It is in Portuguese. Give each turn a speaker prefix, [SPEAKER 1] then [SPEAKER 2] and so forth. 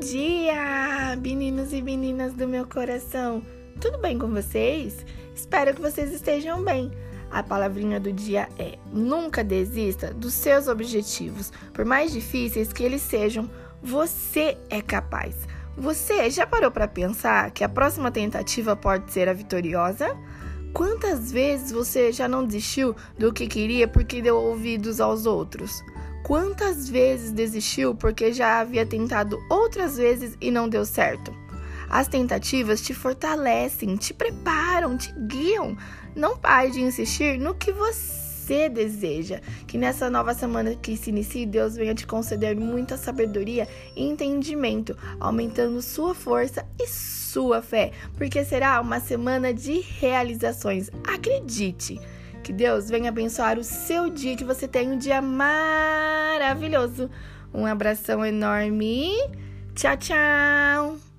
[SPEAKER 1] dia, meninos e meninas do meu coração. Tudo bem com vocês? Espero que vocês estejam bem. A palavrinha do dia é: nunca desista dos seus objetivos, por mais difíceis que eles sejam. Você é capaz. Você já parou para pensar que a próxima tentativa pode ser a vitoriosa? Quantas vezes você já não desistiu do que queria porque deu ouvidos aos outros? Quantas vezes desistiu porque já havia tentado outras vezes e não deu certo? As tentativas te fortalecem, te preparam, te guiam. Não pare de insistir no que você deseja. Que nessa nova semana que se inicia, Deus venha te conceder muita sabedoria e entendimento, aumentando sua força e sua fé, porque será uma semana de realizações. Acredite! Que Deus venha abençoar o seu dia, que você tenha um dia maravilhoso. Um abração enorme. Tchau, tchau!